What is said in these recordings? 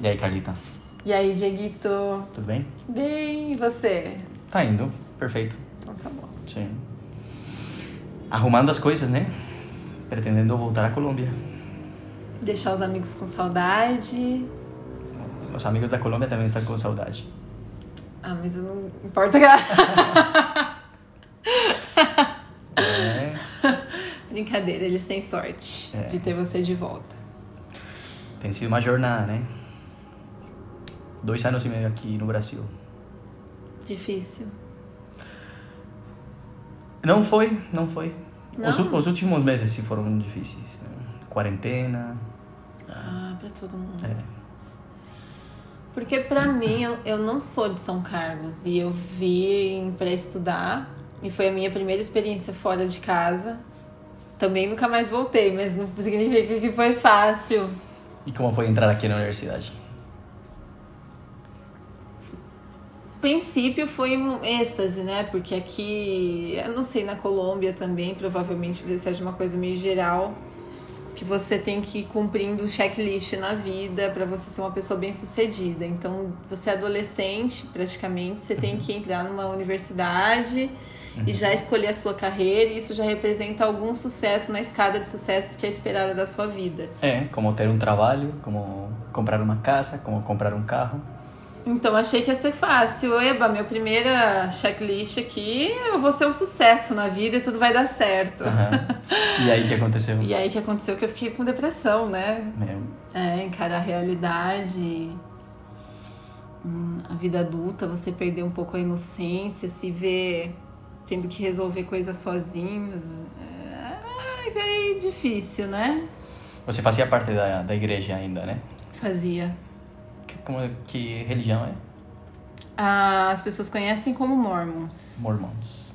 E aí, Carlita? E aí, Dieguito? Tudo bem? Bem, e você? Tá indo, perfeito. Então tá bom. Sim. Arrumando as coisas, né? Pretendendo voltar à Colômbia. Deixar os amigos com saudade. Os amigos da Colômbia também estão com saudade. Ah, mas não importa. É, Brincadeira, eles têm sorte É. de ter você de volta. tem sido uma jornada, né? Dois anos e meio aqui no Brasil. Difícil. Não foi, não foi. Os, Não? os últimos meses sim foram difíceis. Né? Quarentena. Ah, pra todo mundo. É. Porque pra mim, eu, eu não sou de São Carlos e eu vim pra estudar e foi a minha primeira experiência fora de casa. Também nunca mais voltei, mas não significa que foi fácil. E como foi entrar aqui na universidade? Princípio foi um êxtase, né? Porque aqui, eu não sei, na Colômbia também, provavelmente seja uma coisa meio geral, que você tem que ir cumprindo um checklist na vida para você ser uma pessoa bem sucedida. Então, você é adolescente, praticamente, você tem que entrar numa universidade e já escolher a sua carreira, e isso já representa algum sucesso na escada de sucessos que é esperada da sua vida. É, como ter um trabalho, como comprar uma casa, como comprar um carro. Então achei que ia ser fácil. Eba, minha primeira checklist aqui, eu vou ser um sucesso na vida e tudo vai dar certo. Aham. E aí, que aconteceu? E aí que aconteceu que eu fiquei com depressão, né? Meu, É, encarar a realidade, hum, a vida adulta, você perder um pouco a inocência, se ver tendo que resolver coisas sozinhos. É, é difícil, né? Você fazia parte da, da igreja ainda, né? Fazia. Que, como, que religião é? Ah, As pessoas conhecem como Mormons. Mormons.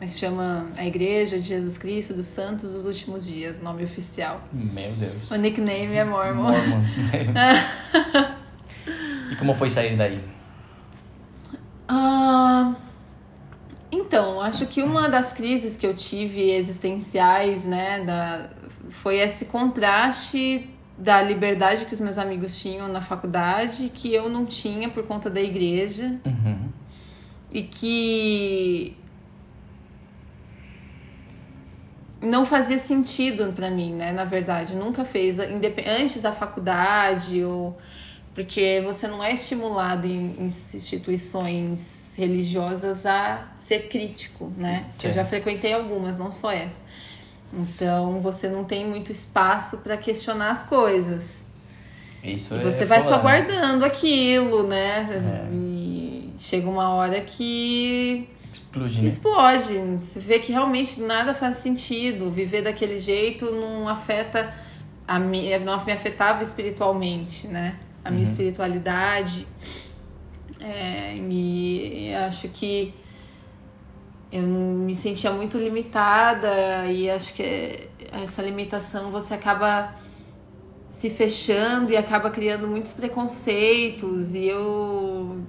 Mas chama a Igreja de Jesus Cristo dos Santos dos Últimos Dias, nome oficial. Meu Deus. O nickname é Mormon. Mormons. meu. e como foi sair daí? Ah, então, acho que uma das crises que eu tive existenciais, né, da, foi esse contraste da liberdade que os meus amigos tinham na faculdade, que eu não tinha por conta da igreja, Uhum. e que não fazia sentido pra mim, né? Na verdade, nunca fez antes da faculdade ou porque você não é estimulado em em instituições religiosas a ser crítico, né? Sim. Eu já frequentei algumas, não só essa. Então, você não tem muito espaço para questionar as coisas. Isso E é você vai só né? guardando aquilo, né? É. E chega uma hora que Explode, né? explode. Você vê que realmente nada faz sentido. Viver daquele jeito não afeta a mim, não me afetava espiritualmente, né? A minha Uhum. espiritualidade. É, e acho que eu me sentia muito limitada e acho que essa limitação você acaba se fechando e acaba criando muitos preconceitos e eu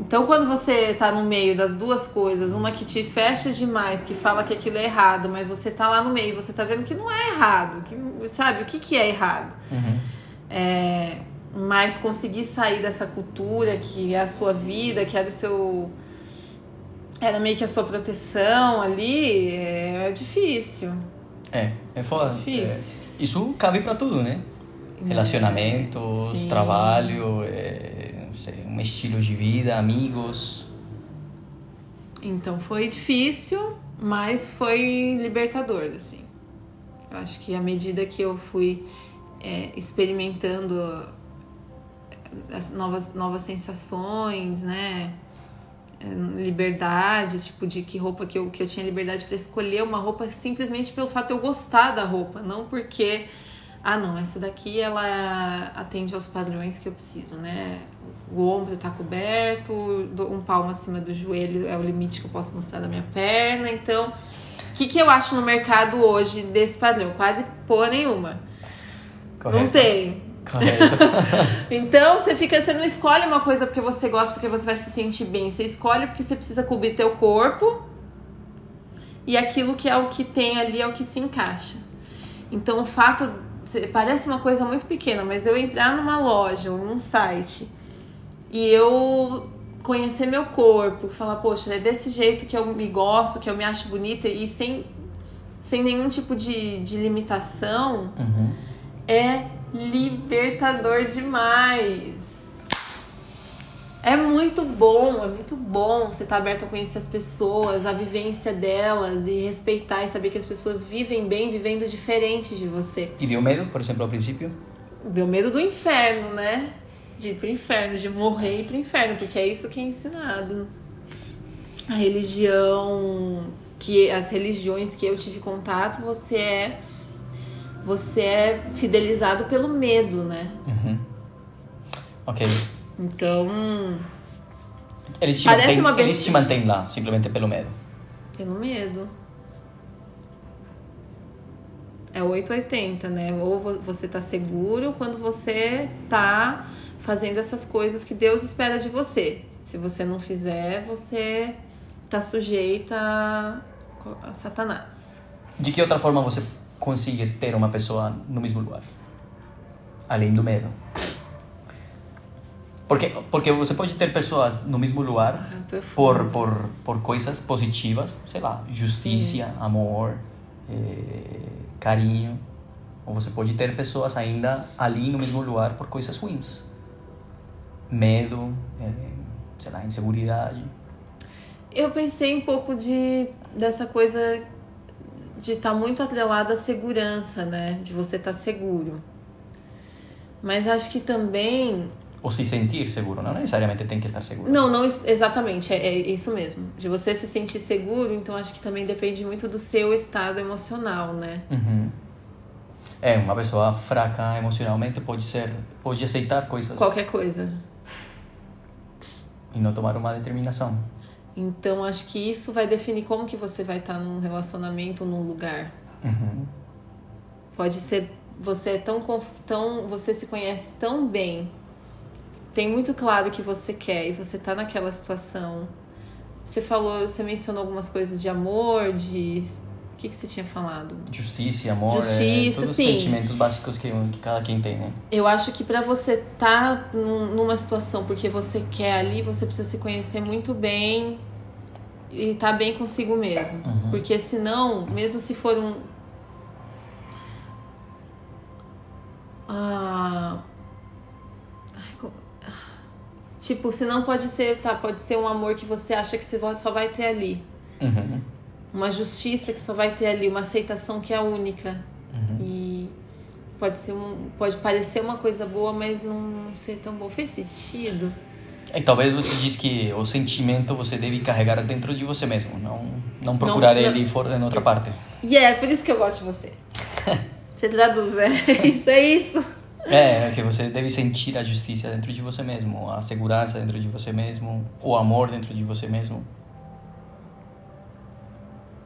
então quando você tá no meio das duas coisas, uma que te fecha demais, que fala que aquilo é errado, mas você tá lá no meio, você tá vendo que não é errado, que sabe o que que é errado? Uhum. É, mas conseguir sair dessa cultura que é a sua vida, que era o seu. Era meio que a sua proteção ali, é, é difícil. É, é foda. Difícil. É. Isso cabe pra tudo, né? Relacionamentos, Sim. trabalho, é, não sei, um estilo de vida, amigos. Então foi difícil, mas foi libertador, assim. Eu acho que à medida que eu fui é, experimentando as novas, novas sensações, né? É, Liberdade, tipo, de que roupa que eu, que eu tinha liberdade para escolher uma roupa simplesmente pelo fato de eu gostar da roupa, não porque, ah, não, essa daqui ela atende aos padrões que eu preciso, né? O ombro tá coberto, um palmo acima do joelho é o limite que eu posso mostrar da minha perna, então. O que, que eu acho no mercado hoje desse padrão? Quase porra nenhuma. Não Correto? tem. Correto. Então você fica, você não escolhe uma coisa porque você gosta, porque você vai se sentir bem. Você escolhe porque você precisa cobrir teu corpo e aquilo que é o que tem ali é o que se encaixa. Então o fato parece uma coisa muito pequena, mas eu entrar numa loja ou num site e eu conhecer meu corpo, falar, poxa, é desse jeito que eu me gosto, que eu me acho bonita e sem, sem nenhum tipo de, de limitação, Uhum. é libertador demais. É muito bom, é muito bom você estar aberto a conhecer as pessoas, a vivência delas e respeitar e saber que as pessoas vivem bem, vivendo diferente de você. E deu medo, por exemplo, ao princípio? Deu medo do inferno, né? De ir pro inferno, de morrer e ir pro inferno, porque é isso que é ensinado. A religião, que as religiões que eu tive contato, você é você é fidelizado pelo medo, né? Uhum. Ok. Então, Eles te, Parece mantêm, uma eles te mantêm lá, simplesmente pelo medo. pelo medo. É 880, né? Ou vo- você tá seguro quando você tá fazendo essas coisas que Deus espera de você. Se você não fizer, você tá sujeita a Satanás. De que outra forma você consegue ter uma pessoa no mesmo lugar? Além do medo. Porque, porque você pode ter pessoas no mesmo lugar Ah, por, por, por coisas positivas, sei lá, justiça, amor, eh, carinho. Ou você pode ter pessoas ainda ali no mesmo lugar por coisas ruins. Medo, eh, sei lá, inseguridade. Eu pensei um pouco de dessa coisa de estar muito atrelada à segurança, né? De você estar seguro. Mas acho que também Ou se sentir seguro, não necessariamente tem que estar seguro. Não, não ex- exatamente, é, é isso mesmo. De você se sentir seguro, então acho que também depende muito do seu estado emocional, né? Uhum. É, uma pessoa fraca emocionalmente pode ser, pode aceitar coisas Qualquer coisa. e não tomar uma determinação. Então acho que isso vai definir como que você vai estar num relacionamento, num lugar. Uhum. Pode ser você é tão, tão você se conhece tão bem, tem muito claro o que você quer e você tá naquela situação. Você falou, você mencionou algumas coisas de amor, de que que você tinha falado? Justiça e amor, é, Justiça, todos os sim. sentimentos básicos que, que cada quem tem, né? Eu acho que pra você tá num- numa situação porque você quer ali, você precisa se conhecer muito bem e tá bem consigo mesmo. Uhum. Porque senão, mesmo se for um. Ah, ai, co- Tipo, senão pode ser, tá, pode ser um amor que você acha que você só vai ter ali. Uhum. Uma justiça que só vai ter ali, uma aceitação que é única. Uhum. E pode ser um, pode parecer uma coisa boa, mas não ser tão boa. Fez sentido? E talvez você diz que o sentimento você deve carregar dentro de você mesmo, não, não procurar não- ele fora em outra parte. E é por isso que eu gosto de você. Você traduz, é isso, é isso. É, é que você deve sentir a justiça dentro de você mesmo, a segurança dentro de você mesmo, o amor dentro de você mesmo.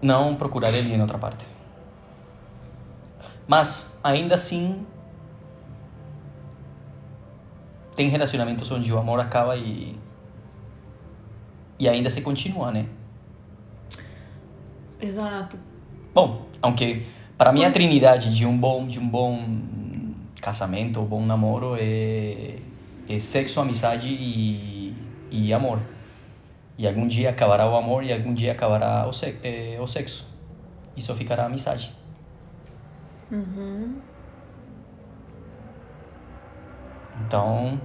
Não procurar ele em outra parte. Mas, ainda assim, tem relacionamentos onde o amor acaba e. E ainda se continua, né? Exato. Bom, aunque para mim a trinidade de um bom de um bom casamento bom namoro é, é sexo, amizade e, e amor. E algum dia acabará o amor e algum dia acabará o, se, eh, o sexo. E só ficará a amizade. Então,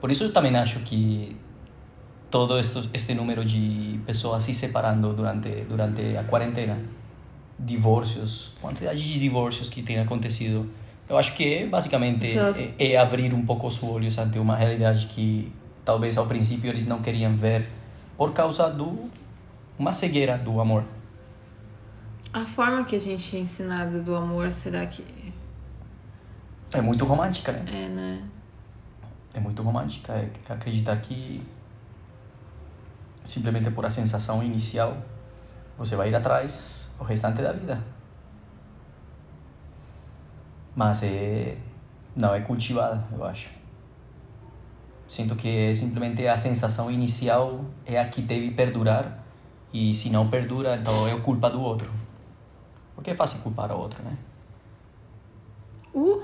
por isso eu também acho que todo esto, este número de pessoas se separando durante, durante a quarentena, divórcios, quantidade de divórcios que tem acontecido, eu acho que é basicamente é, é abrir um pouco os olhos ante uma realidade que talvez ao princípio eles não queriam ver por causa do uma cegueira do amor. A forma que a gente é ensinado do amor, será que É muito romântica, né? é, né? É muito romântica. É acreditar que simplesmente por a sensação inicial você vai ir atrás o restante da vida. Mas é não é cultivada, eu acho. Sinto que simplesmente a sensação inicial é a que deve perdurar e se não perdura, então é culpa do outro. Porque é fácil culpar o outro, né? Uh.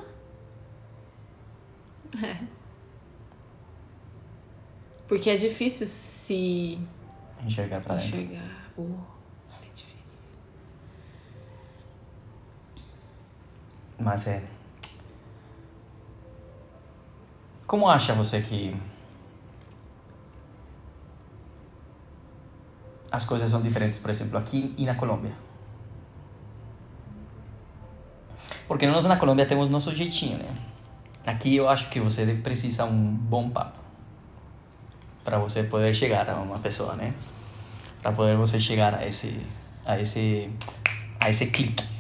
É. Porque é difícil se Enxergar pra dentro. enxergar. Uh. É difícil. Mas é. Como acha você que as coisas são diferentes, por exemplo, aqui e na Colômbia? Porque nós na Colômbia temos nosso jeitinho, né? Aqui eu acho que você precisa um bom papo para você poder chegar a uma pessoa, né? Para poder você chegar a esse a esse a esse clique.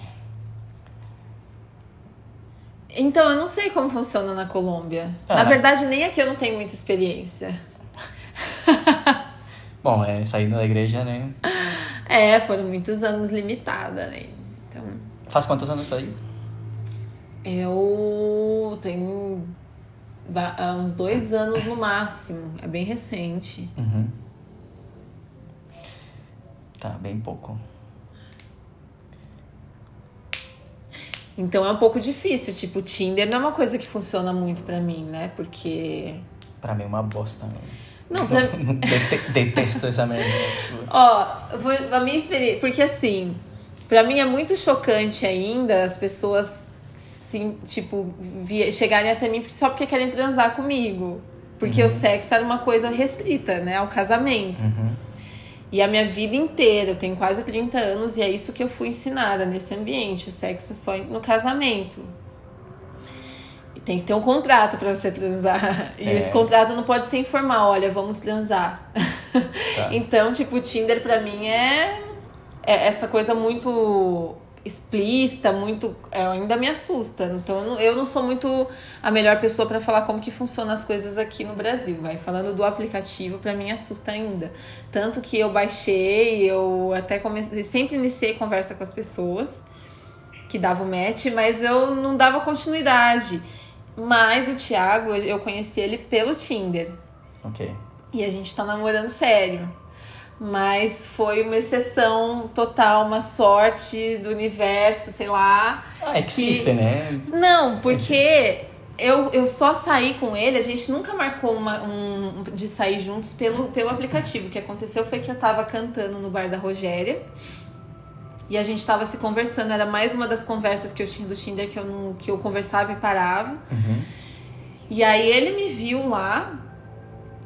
Então, eu não sei como funciona na Colômbia. Ah. Na verdade, nem aqui eu não tenho muita experiência. Bom, é, saindo da igreja, né? É, foram muitos anos limitada, né? Então, Faz quantos anos aí? eu tenho há uns dois anos no máximo. É bem recente. Uhum. Tá, bem pouco. Então é um pouco difícil. Tipo, o Tinder não é uma coisa que funciona muito pra mim, né? Porque. Pra mim é uma bosta. né? Não, pra, Dete- Detesto essa merda. tipo. Ó, a minha experiência. Porque assim, pra mim é muito chocante ainda as pessoas, sim, tipo, vi- chegarem até mim só porque querem transar comigo. Porque o sexo era uma coisa restrita, né? Ao casamento. Uhum. E a minha vida inteira, eu tenho quase 30 anos e é isso que eu fui ensinada nesse ambiente. O sexo é só no casamento. E tem que ter um contrato pra você transar. E É. esse contrato não pode ser informal, olha, vamos transar. Tá. Então, tipo, o Tinder pra mim é, é essa coisa muito explícita, muito. é, ainda me assusta. Então, eu não, eu não sou muito a melhor pessoa pra falar como que funcionam as coisas aqui no Brasil. Vai falando do aplicativo, pra mim assusta ainda. Tanto que eu baixei, eu até comecei, sempre iniciei conversa com as pessoas que davam match, mas eu não dava continuidade. Mas o Thiago, eu conheci ele pelo Tinder. Ok. E a gente tá namorando sério. Mas foi uma exceção total, uma sorte do universo, sei lá. Ah, existe, né? Não, porque eu, eu só saí com ele, a gente nunca marcou uma, um, de sair juntos pelo, pelo aplicativo. O que aconteceu foi que eu tava cantando no bar da Rogéria. E a gente tava se conversando, era mais uma das conversas que eu tinha do Tinder que eu, não, que eu conversava e parava. Uhum. E aí ele me viu lá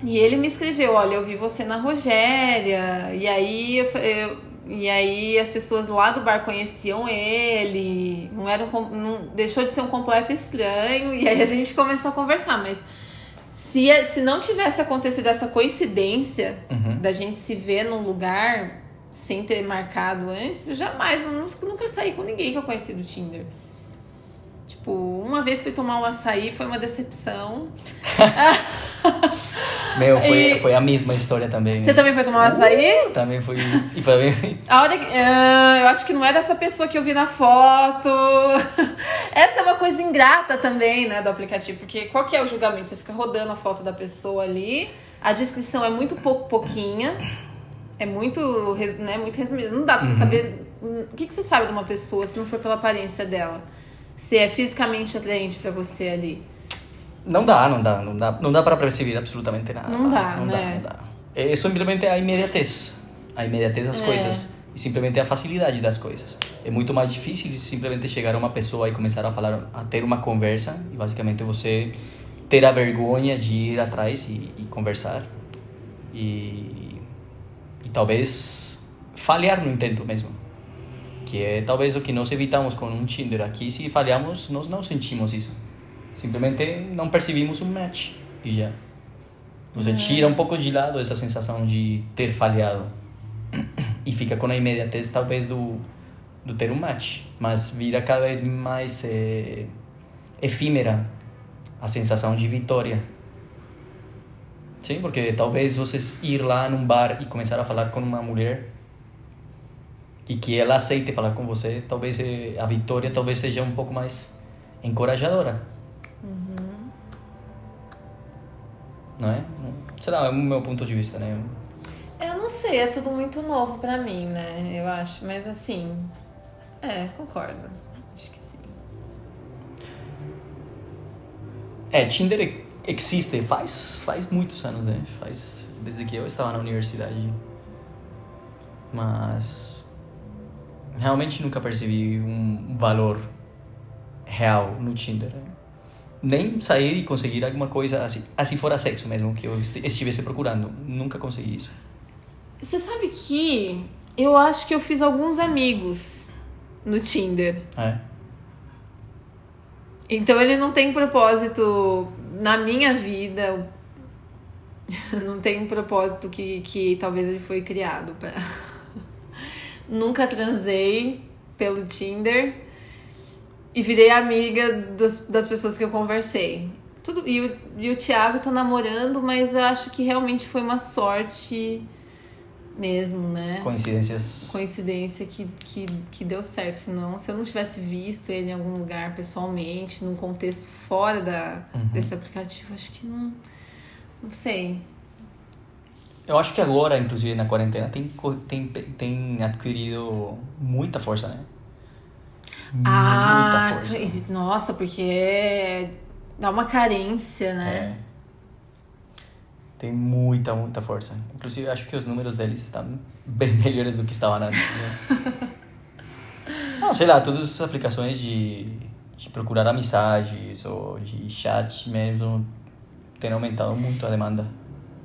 e ele me escreveu, olha, eu vi você na Rogéria. E aí eu, eu- e aí as pessoas lá do bar conheciam ele. Não era um, não, deixou de ser um completo estranho. E aí a gente começou a conversar, mas se, se não tivesse acontecido essa coincidência Uhum. da gente se ver num lugar sem ter marcado antes, eu jamais, eu nunca saí com ninguém que eu conheci do Tinder. Tipo, uma vez fui tomar um açaí, foi uma decepção. Meu, foi, E- foi a mesma história também. Você também foi tomar um açaí? Também fui. E foi. A hora que, ah, eu acho que não era essa pessoa que eu vi na foto. Essa é uma coisa ingrata também, né, do aplicativo. Porque qual que é o julgamento? Você fica rodando a foto da pessoa ali, a descrição é muito pouco, pouquinha, é muito, né, muito resumida. Não dá pra você saber... hum, O que, que você sabe de uma pessoa se não for pela aparência dela? Se é fisicamente atraente pra você ali. Não dá, não dá, não dá, não dá para perceber absolutamente nada. Não dá, não né? dá, não dá. É simplesmente a imediatez, a imediatez das É. coisas e simplesmente a facilidade das coisas. É muito mais difícil de simplesmente chegar a uma pessoa e começar a falar, a ter uma conversa e basicamente você ter a vergonha de ir atrás e, e conversar e, e talvez falhar no intento mesmo. Que é talvez o que nós evitamos com um Tinder. Aqui, se falhamos, nós não sentimos isso. Simplesmente não percebimos um match e já. Você tira um pouco de lado essa sensação de ter falhado e fica com a imediatez talvez do, do ter um match, mas vira cada vez mais eh, efímera a sensação de vitória. Sim, porque talvez você ir lá num bar e começar a falar com uma mulher e que ela aceite falar com você, talvez eh, a vitória talvez seja um pouco mais encorajadora. Não é? Sei lá, é o meu ponto de vista, né? Eu não sei, é tudo muito novo pra mim, né? Eu acho, mas assim. É, concordo. Acho que sim. É, Tinder existe faz, faz muitos anos, né? Faz desde que eu estava na universidade. Mas realmente nunca percebi um valor real no Tinder. Né? Nem sair e conseguir alguma coisa assim, assim fora sexo mesmo, que eu estivesse procurando. Nunca consegui isso. Você sabe que eu acho que eu fiz alguns amigos no Tinder. É. Então ele não tem propósito na minha vida. Não tem um propósito que, que talvez ele foi criado para. Nunca transei pelo Tinder e virei amiga das, das pessoas que eu conversei. Tudo, e, o, e o Thiago tô namorando, mas eu acho que realmente foi uma sorte mesmo, né? Coincidências. Coincidência que, que, que deu certo. Senão, se eu não tivesse visto ele em algum lugar pessoalmente, num contexto fora da, uhum. desse aplicativo, acho que não. Não sei. Eu acho que agora, inclusive na quarentena, tem, tem, tem adquirido muita força, né? Ah, muita força. Nossa, porque é, dá uma carência, né? É tem muita, muita força. Inclusive, acho que os números deles estão bem melhores do que estavam antes. Né? Não, sei lá, todas as aplicações de, de procurar amizades ou de chat mesmo têm aumentado muito a demanda.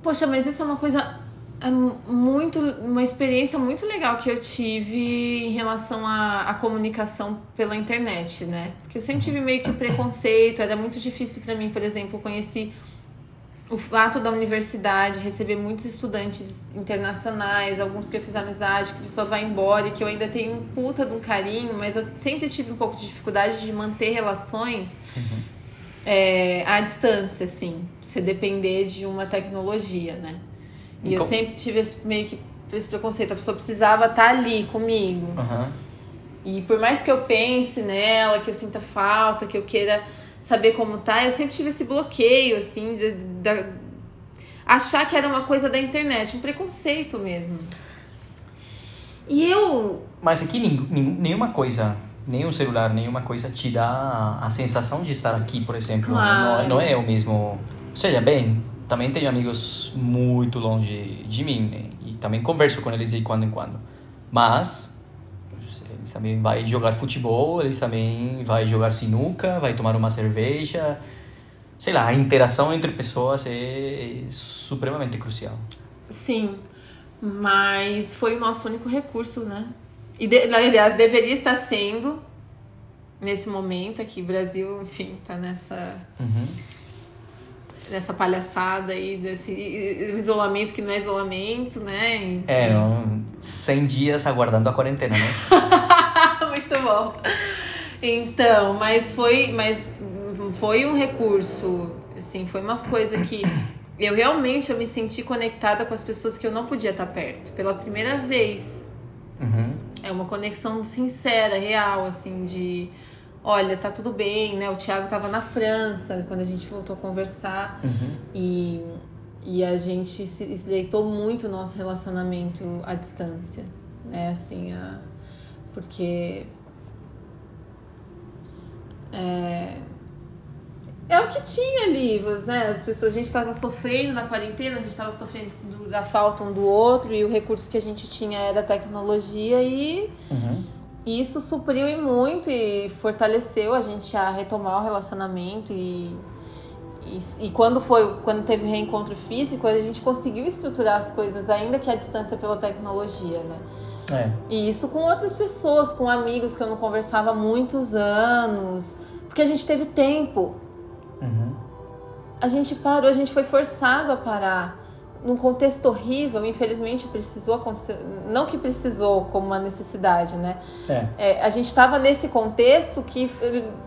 Poxa, mas isso é uma coisa é muito uma experiência muito legal que eu tive em relação à, à comunicação pela internet, né? Porque eu sempre tive meio que preconceito, era muito difícil para mim, por exemplo, conhecer o fato da universidade receber muitos estudantes internacionais, alguns que eu fiz amizade, que a pessoa vai embora e que eu ainda tenho um puta de um carinho, mas eu sempre tive um pouco de dificuldade de manter relações uhum. é, à distância, assim, se depender de uma tecnologia, né? E eu sempre tive esse, meio que esse preconceito, a pessoa precisava estar ali comigo. Uhum. E por mais que eu pense nela, que eu sinta falta, que eu queira saber como tá, eu sempre tive esse bloqueio, assim, de, de, achar que era uma coisa da internet, um preconceito mesmo. E eu. Mas aqui nenhuma coisa, nenhum celular, nenhuma coisa te dá a sensação de estar aqui, por exemplo. Claro. Não, não é o mesmo. Seja bem, também tenho amigos muito longe de mim, né? E também converso com eles de quando em quando. Mas eles também vai jogar futebol, eles também vai jogar sinuca, vai tomar uma cerveja. Sei lá, a interação entre pessoas é supremamente crucial. Sim, mas foi o nosso único recurso, né? E, de, aliás, deveria estar sendo nesse momento aqui. Brasil, enfim, tá nessa... Uhum dessa palhaçada aí, desse isolamento que não é isolamento, né? É, não, 100 dias aguardando a quarentena, né? Muito bom. Então, mas foi, mas foi um recurso, assim, foi uma coisa que eu realmente eu me senti conectada com as pessoas que eu não podia estar perto, pela primeira vez. Uhum. É uma conexão sincera, real, assim, de olha, tá tudo bem, né? O Thiago tava na França quando a gente voltou a conversar uhum. e, e a gente se estreitou muito o nosso relacionamento à distância, né? Assim, a, porque é, é o que tinha livros, né? As pessoas, a gente estava sofrendo na quarentena, a gente estava sofrendo do, da falta um do outro e o recurso que a gente tinha era a tecnologia e uhum e isso supriu e muito e fortaleceu a gente a retomar o relacionamento e, e, e, quando foi quando teve reencontro físico a gente conseguiu estruturar as coisas ainda que a distância pela tecnologia né é. e isso com outras pessoas com amigos que eu não conversava há muitos anos porque a gente teve tempo uhum. a gente parou a gente foi forçado a parar num contexto horrível, infelizmente precisou acontecer, não que precisou como uma necessidade, né? É. É, a gente estava nesse contexto que,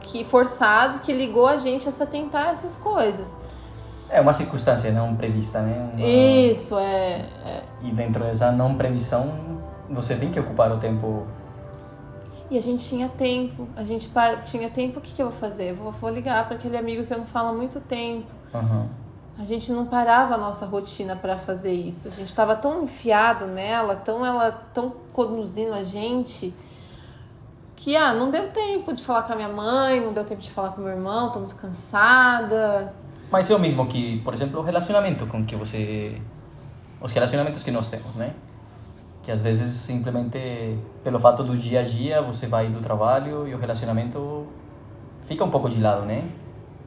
que forçado, que ligou a gente a se atentar a essas coisas. É uma circunstância não prevista, né? Uma... Isso, é, é, E dentro dessa não previsão, você tem que ocupar o tempo. E a gente tinha tempo, a gente tinha tempo, o que, que eu vou fazer? Vou, vou ligar para aquele amigo que eu não falo há muito tempo. Uhum. A gente não parava a nossa rotina para fazer isso. A gente estava tão enfiado nela, tão ela tão conduzindo a gente que ah, não deu tempo de falar com a minha mãe, não deu tempo de falar com meu irmão, tô muito cansada. Mas é o mesmo que, por exemplo, o relacionamento com que você os relacionamentos que nós temos, né? Que às vezes simplesmente pelo fato do dia a dia você vai do trabalho e o relacionamento fica um pouco de lado, né?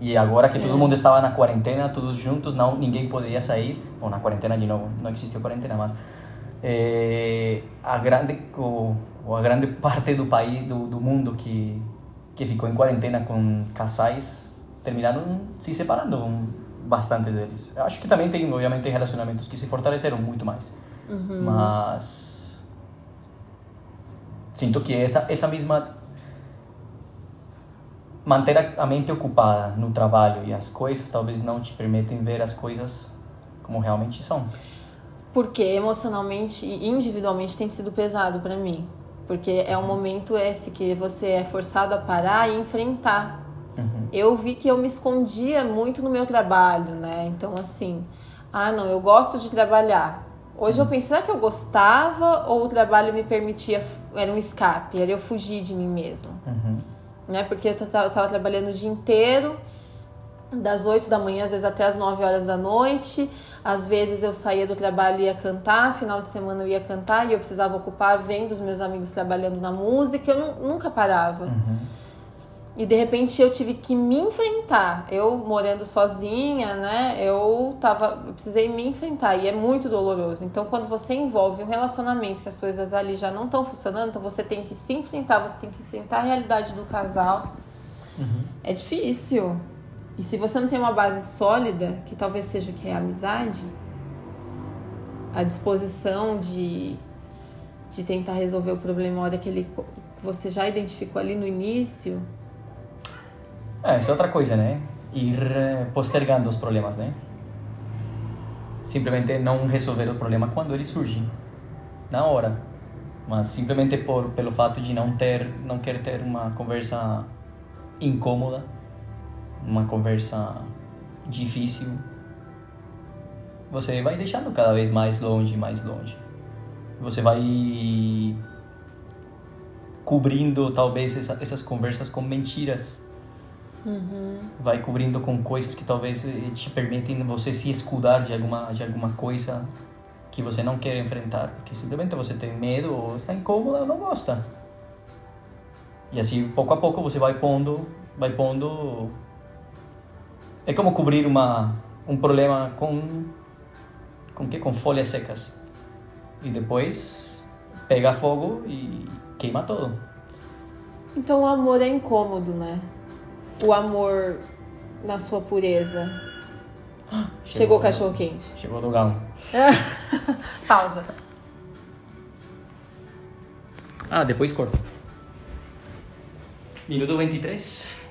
E agora que é. todo mundo estava na quarentena, todos juntos, não ninguém poderia sair, ou na quarentena de novo, não existiu quarentena, mas é, a grande o, a grande parte do país do, do mundo que que ficou em quarentena com casais terminaram se separando bastante deles. Eu acho que também tem, obviamente, relacionamentos que se fortaleceram muito mais. Uhum. Mas sinto que essa essa mesma manter a mente ocupada no trabalho e as coisas talvez não te permitem ver as coisas como realmente são. Porque emocionalmente e individualmente tem sido pesado para mim. Porque é um momento esse que você é forçado a parar e enfrentar Uhum. Eu vi que eu me escondia muito no meu trabalho, né? Então, assim, ah, não, eu gosto de trabalhar. Hoje uhum. eu penso, será que eu gostava ou o trabalho me permitia, era um escape, era eu fugir de mim mesma? Uhum. Né? Porque eu tava trabalhando o dia inteiro, das 8 da manhã, às vezes até as 9 horas da noite. Às vezes eu saía do trabalho e ia cantar, final de semana eu ia cantar e eu precisava ocupar vendo os meus amigos trabalhando na música, eu nunca parava. Uhum. E de repente eu tive que me enfrentar. Eu morando sozinha, né? Eu tava, eu precisei me enfrentar e é muito doloroso. Então, quando você envolve um relacionamento que as coisas ali já não estão funcionando, então você tem que se enfrentar, você tem que enfrentar a realidade do casal. Uhum. É difícil. E se você não tem uma base sólida, que talvez seja o que é a amizade, a disposição de, de tentar resolver o problema a hora que ele, você já identificou ali no início, é, isso é outra coisa, né? Ir eh, postergando os problemas, né? Simplesmente não resolver o problema quando ele surge, na hora. Mas simplesmente por pelo fato de não ter, não querer ter uma conversa incômoda, uma conversa difícil, você vai deixando cada vez mais longe, mais longe. Você vai cobrindo talvez essa, essas conversas com mentiras Uhum. Vai cobrindo com coisas que talvez te permitem você se escudar de alguma, de alguma coisa que você não quer enfrentar, porque simplesmente você tem medo ou está incômoda ou não gosta. E assim, pouco a pouco você vai pondo, vai pondo é como cobrir uma um problema com com que com folhas secas. E depois pega fogo e queima tudo. Então o amor é incômodo, né? O amor na sua pureza. Chegou, Chegou o cachorro quente. Chegou do galo. Pausa. Ah, depois corta. Minuto 23.